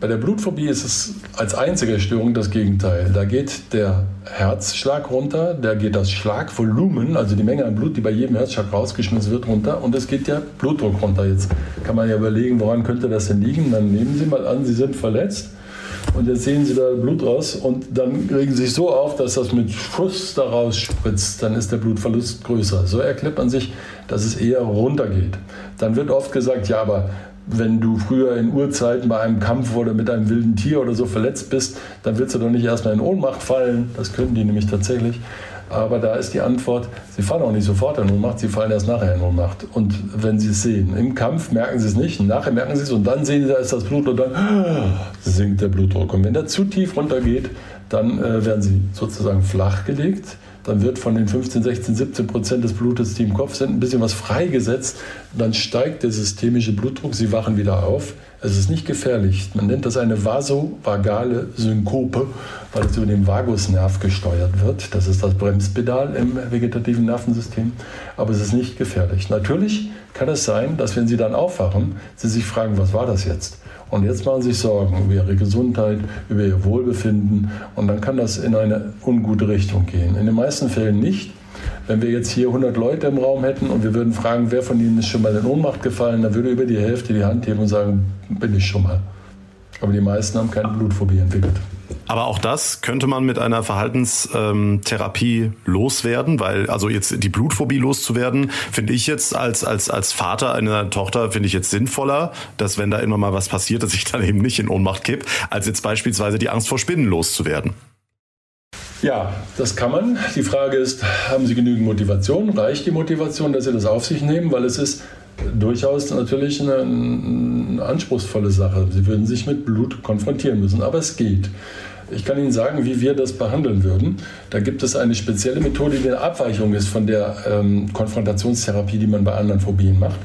Bei der Blutphobie ist es als einzige Störung das Gegenteil. Da geht der Herzschlag runter, da geht das Schlagvolumen, also die Menge an Blut, die bei jedem Herzschlag rausgeschmissen wird, runter und es geht der Blutdruck runter. Jetzt kann man ja überlegen, woran könnte das denn liegen? Dann nehmen Sie mal an, Sie sind verletzt und jetzt sehen Sie da Blut raus und dann regen Sie sich so auf, dass das mit Schuss daraus spritzt, dann ist der Blutverlust größer. So erklärt man sich, dass es eher runtergeht. Dann wird oft gesagt, ja, aber wenn du früher in Urzeiten bei einem Kampf oder mit einem wilden Tier oder so verletzt bist, dann willst du doch nicht erstmal in Ohnmacht fallen. Das können die nämlich tatsächlich. Aber da ist die Antwort, sie fallen auch nicht sofort in Ohnmacht, sie fallen erst nachher in Ohnmacht. Und wenn sie es sehen, im Kampf merken sie es nicht, nachher merken sie es und dann sehen sie, da ist das Blut und dann (gasps) sinkt der Blutdruck. Und wenn der zu tief runtergeht, dann äh, werden sie sozusagen flachgelegt dann wird von den 15, 16, 17 Prozent des Blutes, die im Kopf sind, ein bisschen was freigesetzt. Dann steigt der systemische Blutdruck, sie wachen wieder auf. Es ist nicht gefährlich. Man nennt das eine vasovagale Synkope, weil es über den Vagusnerv gesteuert wird. Das ist das Bremspedal im vegetativen Nervensystem. Aber es ist nicht gefährlich. Natürlich kann es sein, dass wenn Sie dann aufwachen, Sie sich fragen, was war das jetzt? Und jetzt machen Sie sich Sorgen über Ihre Gesundheit, über Ihr Wohlbefinden. Und dann kann das in eine ungute Richtung gehen. In den meisten Fällen nicht. Wenn wir jetzt hier 100 Leute im Raum hätten und wir würden fragen, wer von ihnen ist schon mal in Ohnmacht gefallen, dann würde über die Hälfte die Hand heben und sagen, bin ich schon mal. Aber die meisten haben keine Blutphobie entwickelt. Aber auch das könnte man mit einer Verhaltenstherapie loswerden, weil also jetzt die Blutphobie loszuwerden, finde ich jetzt als, als, als Vater einer Tochter, finde ich jetzt sinnvoller, dass wenn da immer mal was passiert, dass ich dann eben nicht in Ohnmacht kipp, als jetzt beispielsweise die Angst vor Spinnen loszuwerden. Ja, das kann man. Die Frage ist, haben Sie genügend Motivation? Reicht die Motivation, dass Sie das auf sich nehmen? Weil es ist durchaus natürlich eine, eine anspruchsvolle Sache. Sie würden sich mit Blut konfrontieren müssen, aber es geht. Ich kann Ihnen sagen, wie wir das behandeln würden. Da gibt es eine spezielle Methode, die eine Abweichung ist von der ähm, Konfrontationstherapie, die man bei anderen Phobien macht.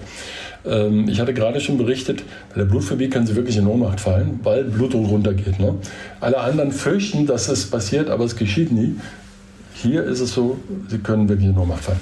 Ähm, ich hatte gerade schon berichtet, bei der Blutphobie können Sie wirklich in Ohnmacht fallen, weil Blutdruck runtergeht. Ne? Alle anderen fürchten, dass es passiert, aber es geschieht nie. Hier ist es so, Sie können wirklich in Ohnmacht fallen.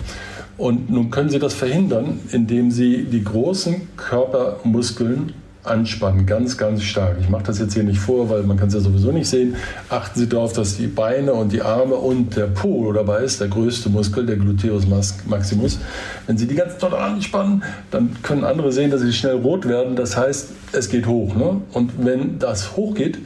Und nun können Sie das verhindern, indem Sie die großen Körpermuskeln anspannen, ganz, ganz stark. Ich mache das jetzt hier nicht vor, weil man kann es ja sowieso nicht sehen. Achten Sie darauf, dass die Beine und die Arme und der Po dabei ist, der größte Muskel, der Gluteus maximus. Wenn Sie die ganz toll anspannen, dann können andere sehen, dass sie schnell rot werden. Das heißt, es geht hoch. Ne? Und wenn das hochgeht,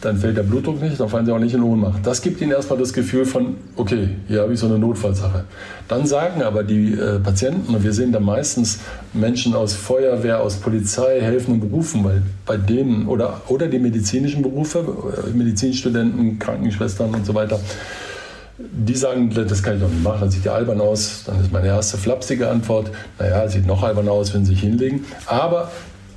dann fällt der Blutdruck nicht, dann fallen sie auch nicht in Ohnmacht. Das gibt ihnen erstmal das Gefühl von, okay, hier habe ich so eine Notfallsache. Dann sagen aber die äh, Patienten, und wir sehen da meistens Menschen aus Feuerwehr, aus Polizei, helfenden Berufen, weil bei denen, oder, oder die medizinischen Berufe, äh, Medizinstudenten, Krankenschwestern und so weiter, die sagen, das kann ich doch nicht machen, das sieht ja albern aus. Dann ist meine erste flapsige Antwort, naja, sieht noch albern aus, wenn sie sich hinlegen. Aber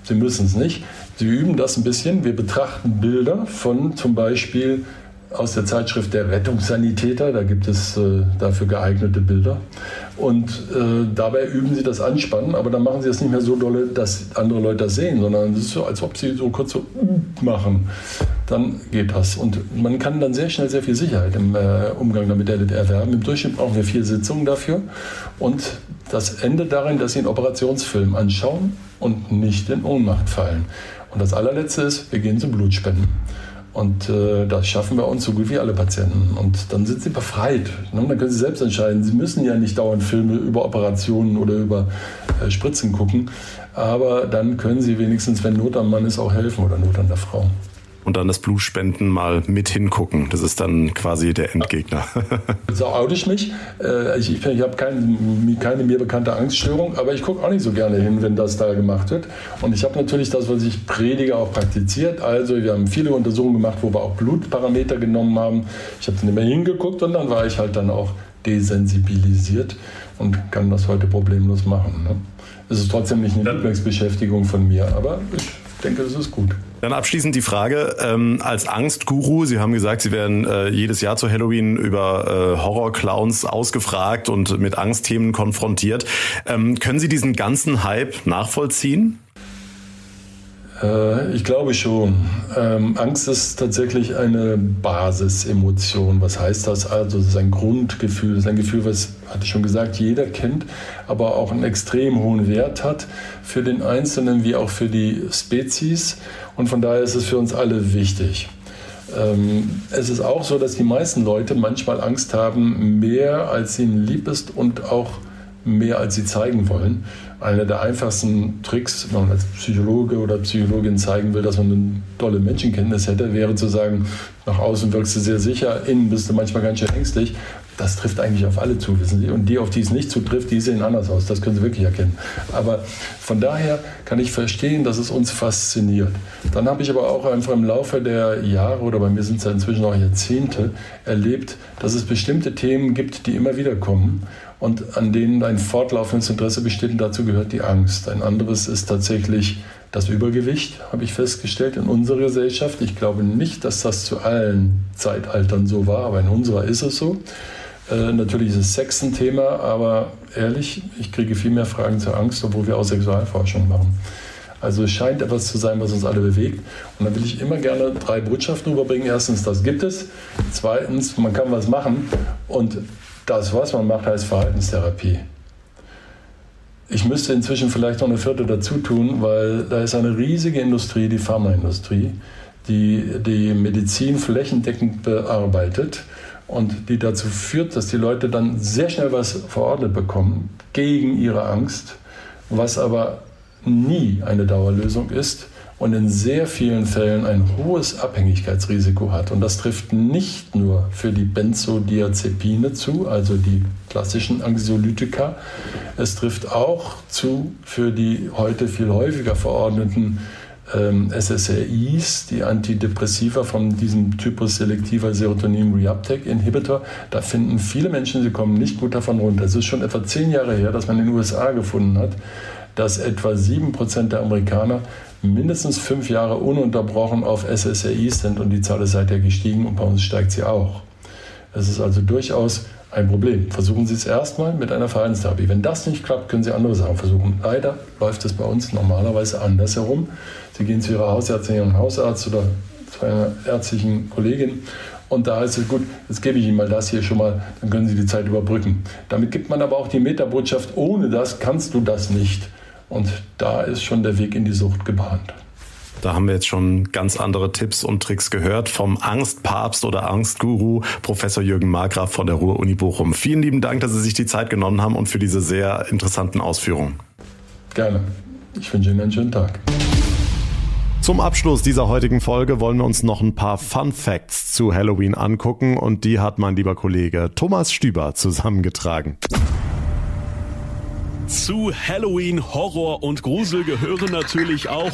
sie müssen es nicht. Sie üben das ein bisschen. Wir betrachten Bilder von zum Beispiel aus der Zeitschrift der Rettungssanitäter. Da gibt es äh, dafür geeignete Bilder. Und äh, dabei üben sie das Anspannen, aber dann machen sie das nicht mehr so dolle, dass andere Leute das sehen, sondern es ist so, als ob sie so kurz so machen. Dann geht das. Und man kann dann sehr schnell sehr viel Sicherheit im äh, Umgang damit erwerben. Im Durchschnitt brauchen wir vier Sitzungen dafür. Und das endet darin, dass sie einen Operationsfilm anschauen und nicht in Ohnmacht fallen. Und das allerletzte ist, wir gehen zum Blutspenden. Und äh, das schaffen wir uns so gut wie alle Patienten. Und dann sind sie befreit. Ne? Dann können sie selbst entscheiden. Sie müssen ja nicht dauernd Filme über Operationen oder über äh, Spritzen gucken. Aber dann können sie wenigstens, wenn Not am Mann ist, auch helfen oder Not an der Frau und dann das Blutspenden mal mit hingucken. Das ist dann quasi der Endgegner. (laughs) so oute ich mich. Äh, ich, ich, ich habe kein, keine mir bekannte Angststörung, aber ich gucke auch nicht so gerne hin, wenn das da gemacht wird. Und ich habe natürlich das, was ich predige, auch praktiziert. Also wir haben viele Untersuchungen gemacht, wo wir auch Blutparameter genommen haben. Ich habe dann immer hingeguckt und dann war ich halt dann auch desensibilisiert und kann das heute problemlos machen. Ne? Es ist trotzdem nicht eine Lieblingsbeschäftigung von mir, aber ich denke, das ist gut. Dann abschließend die Frage, ähm, als Angstguru, Sie haben gesagt, Sie werden äh, jedes Jahr zu Halloween über äh, Horrorclowns ausgefragt und mit Angstthemen konfrontiert. Ähm, können Sie diesen ganzen Hype nachvollziehen? Äh, ich glaube schon. Ähm, Angst ist tatsächlich eine Basisemotion. Was heißt das? Also, es ist ein Grundgefühl, es ist ein Gefühl, was, hatte ich schon gesagt, jeder kennt, aber auch einen extrem hohen Wert hat für den Einzelnen wie auch für die Spezies. Und von daher ist es für uns alle wichtig. Ähm, es ist auch so, dass die meisten Leute manchmal Angst haben, mehr als ihnen lieb ist und auch mehr als sie zeigen wollen. einer der einfachsten Tricks, wenn man als Psychologe oder Psychologin zeigen will, dass man eine tolle Menschenkenntnis hätte, wäre zu sagen, nach außen wirkst du sehr sicher, innen bist du manchmal ganz schön ängstlich. Das trifft eigentlich auf alle zu, wissen Sie. Und die, auf die es nicht zutrifft, die sehen anders aus. Das können Sie wirklich erkennen. Aber von daher kann ich verstehen, dass es uns fasziniert. Dann habe ich aber auch einfach im Laufe der Jahre, oder bei mir sind es ja inzwischen auch Jahrzehnte, erlebt, dass es bestimmte Themen gibt, die immer wieder kommen und an denen ein fortlaufendes Interesse besteht und dazu gehört die Angst. Ein anderes ist tatsächlich das Übergewicht, habe ich festgestellt, in unserer Gesellschaft. Ich glaube nicht, dass das zu allen Zeitaltern so war, aber in unserer ist es so. Äh, natürlich ist es Sex ein Thema, aber ehrlich, ich kriege viel mehr Fragen zur Angst, obwohl wir auch Sexualforschung machen. Also es scheint etwas zu sein, was uns alle bewegt. Und dann will ich immer gerne drei Botschaften rüberbringen. Erstens, das gibt es. Zweitens, man kann was machen. Und das, was man macht, heißt Verhaltenstherapie. Ich müsste inzwischen vielleicht noch eine vierte dazu tun, weil da ist eine riesige Industrie, die Pharmaindustrie, die die Medizin flächendeckend bearbeitet und die dazu führt, dass die Leute dann sehr schnell was verordnet bekommen gegen ihre Angst, was aber nie eine Dauerlösung ist und in sehr vielen Fällen ein hohes Abhängigkeitsrisiko hat. Und das trifft nicht nur für die Benzodiazepine zu, also die klassischen Anxiolytika, es trifft auch zu für die heute viel häufiger verordneten ähm, SSRIs, die Antidepressiva von diesem Typus selektiver Serotonin Reuptake Inhibitor. Da finden viele Menschen, sie kommen nicht gut davon runter. Es ist schon etwa zehn Jahre her, dass man in den USA gefunden hat, dass etwa sieben Prozent der Amerikaner mindestens fünf Jahre ununterbrochen auf SSRIs sind und die Zahl ist seither gestiegen und bei uns steigt sie auch. Es ist also durchaus ein Problem. Versuchen Sie es erstmal mit einer Verhaltenstherapie. Wenn das nicht klappt, können Sie andere Sachen versuchen. Leider läuft es bei uns normalerweise andersherum. Sie gehen zu Ihrer Hausärztin, Ihrem Hausarzt oder zu einer ärztlichen Kollegin und da heißt es, gut, jetzt gebe ich Ihnen mal das hier schon mal, dann können Sie die Zeit überbrücken. Damit gibt man aber auch die Metabotschaft, ohne das kannst du das nicht. Und da ist schon der Weg in die Sucht gebahnt. Da haben wir jetzt schon ganz andere Tipps und Tricks gehört vom Angstpapst oder Angstguru Professor Jürgen Margraf von der Ruhr-Uni Bochum. Vielen lieben Dank, dass Sie sich die Zeit genommen haben und für diese sehr interessanten Ausführungen. Gerne. Ich wünsche Ihnen einen schönen Tag. Zum Abschluss dieser heutigen Folge wollen wir uns noch ein paar Fun Facts zu Halloween angucken und die hat mein lieber Kollege Thomas Stüber zusammengetragen. Zu Halloween, Horror und Grusel gehören natürlich auch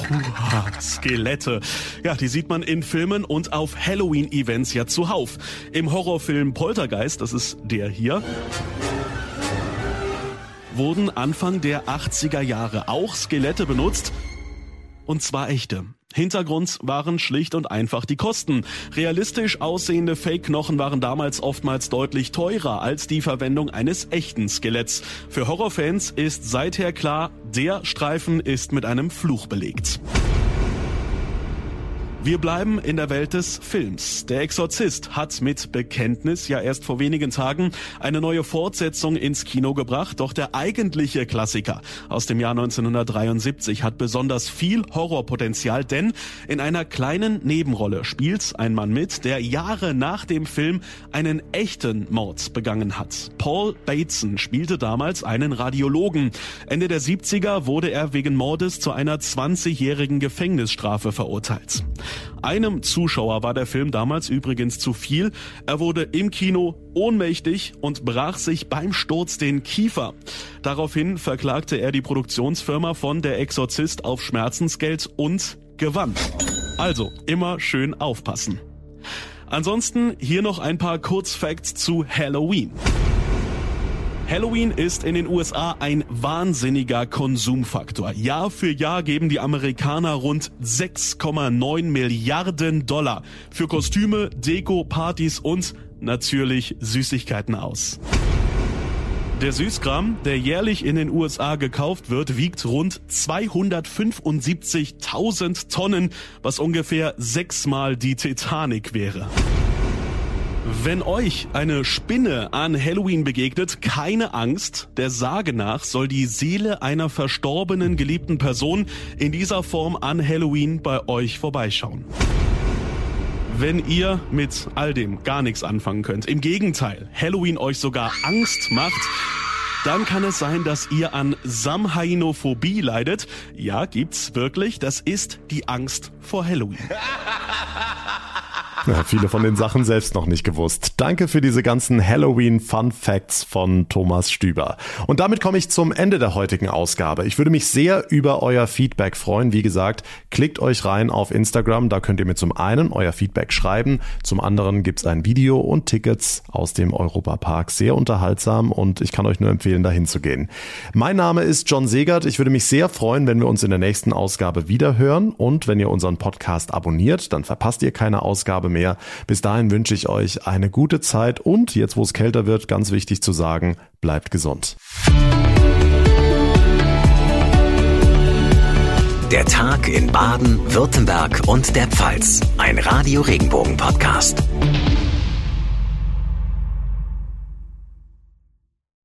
Skelette. Ja, die sieht man in Filmen und auf Halloween-Events ja zuhauf. Im Horrorfilm Poltergeist, das ist der hier, wurden Anfang der 80er Jahre auch Skelette benutzt. Und zwar echte. Hintergrund waren schlicht und einfach die Kosten. Realistisch aussehende Fake-Knochen waren damals oftmals deutlich teurer als die Verwendung eines echten Skeletts. Für Horrorfans ist seither klar, der Streifen ist mit einem Fluch belegt. Wir bleiben in der Welt des Films. Der Exorzist hat mit Bekenntnis ja erst vor wenigen Tagen eine neue Fortsetzung ins Kino gebracht, doch der eigentliche Klassiker aus dem Jahr 1973 hat besonders viel Horrorpotenzial, denn in einer kleinen Nebenrolle spielt ein Mann mit, der Jahre nach dem Film einen echten Mord begangen hat. Paul Bateson spielte damals einen Radiologen. Ende der 70er wurde er wegen Mordes zu einer 20-jährigen Gefängnisstrafe verurteilt. Einem Zuschauer war der Film damals übrigens zu viel. Er wurde im Kino ohnmächtig und brach sich beim Sturz den Kiefer. Daraufhin verklagte er die Produktionsfirma von Der Exorzist auf Schmerzensgeld und gewann. Also immer schön aufpassen. Ansonsten hier noch ein paar Kurzfacts zu Halloween. Halloween ist in den USA ein wahnsinniger Konsumfaktor. Jahr für Jahr geben die Amerikaner rund 6,9 Milliarden Dollar für Kostüme, Deko, Partys und natürlich Süßigkeiten aus. Der Süßkram, der jährlich in den USA gekauft wird, wiegt rund 275.000 Tonnen, was ungefähr sechsmal die Titanic wäre. Wenn euch eine Spinne an Halloween begegnet, keine Angst. Der Sage nach soll die Seele einer verstorbenen geliebten Person in dieser Form an Halloween bei euch vorbeischauen. Wenn ihr mit all dem gar nichts anfangen könnt, im Gegenteil, Halloween euch sogar Angst macht, dann kann es sein, dass ihr an Samhainophobie leidet. Ja, gibt's wirklich. Das ist die Angst vor Halloween. (laughs) Ja, viele von den Sachen selbst noch nicht gewusst. Danke für diese ganzen Halloween Fun Facts von Thomas Stüber. Und damit komme ich zum Ende der heutigen Ausgabe. Ich würde mich sehr über euer Feedback freuen. Wie gesagt, klickt euch rein auf Instagram. Da könnt ihr mir zum einen euer Feedback schreiben. Zum anderen gibt's ein Video und Tickets aus dem Europa Park. Sehr unterhaltsam und ich kann euch nur empfehlen, dahin zu gehen. Mein Name ist John Segert. Ich würde mich sehr freuen, wenn wir uns in der nächsten Ausgabe wieder hören. Und wenn ihr unseren Podcast abonniert, dann verpasst ihr keine Ausgabe mehr mehr. Bis dahin wünsche ich euch eine gute Zeit und jetzt, wo es kälter wird, ganz wichtig zu sagen, bleibt gesund. Der Tag in Baden, Württemberg und der Pfalz. Ein Radio Regenbogen Podcast.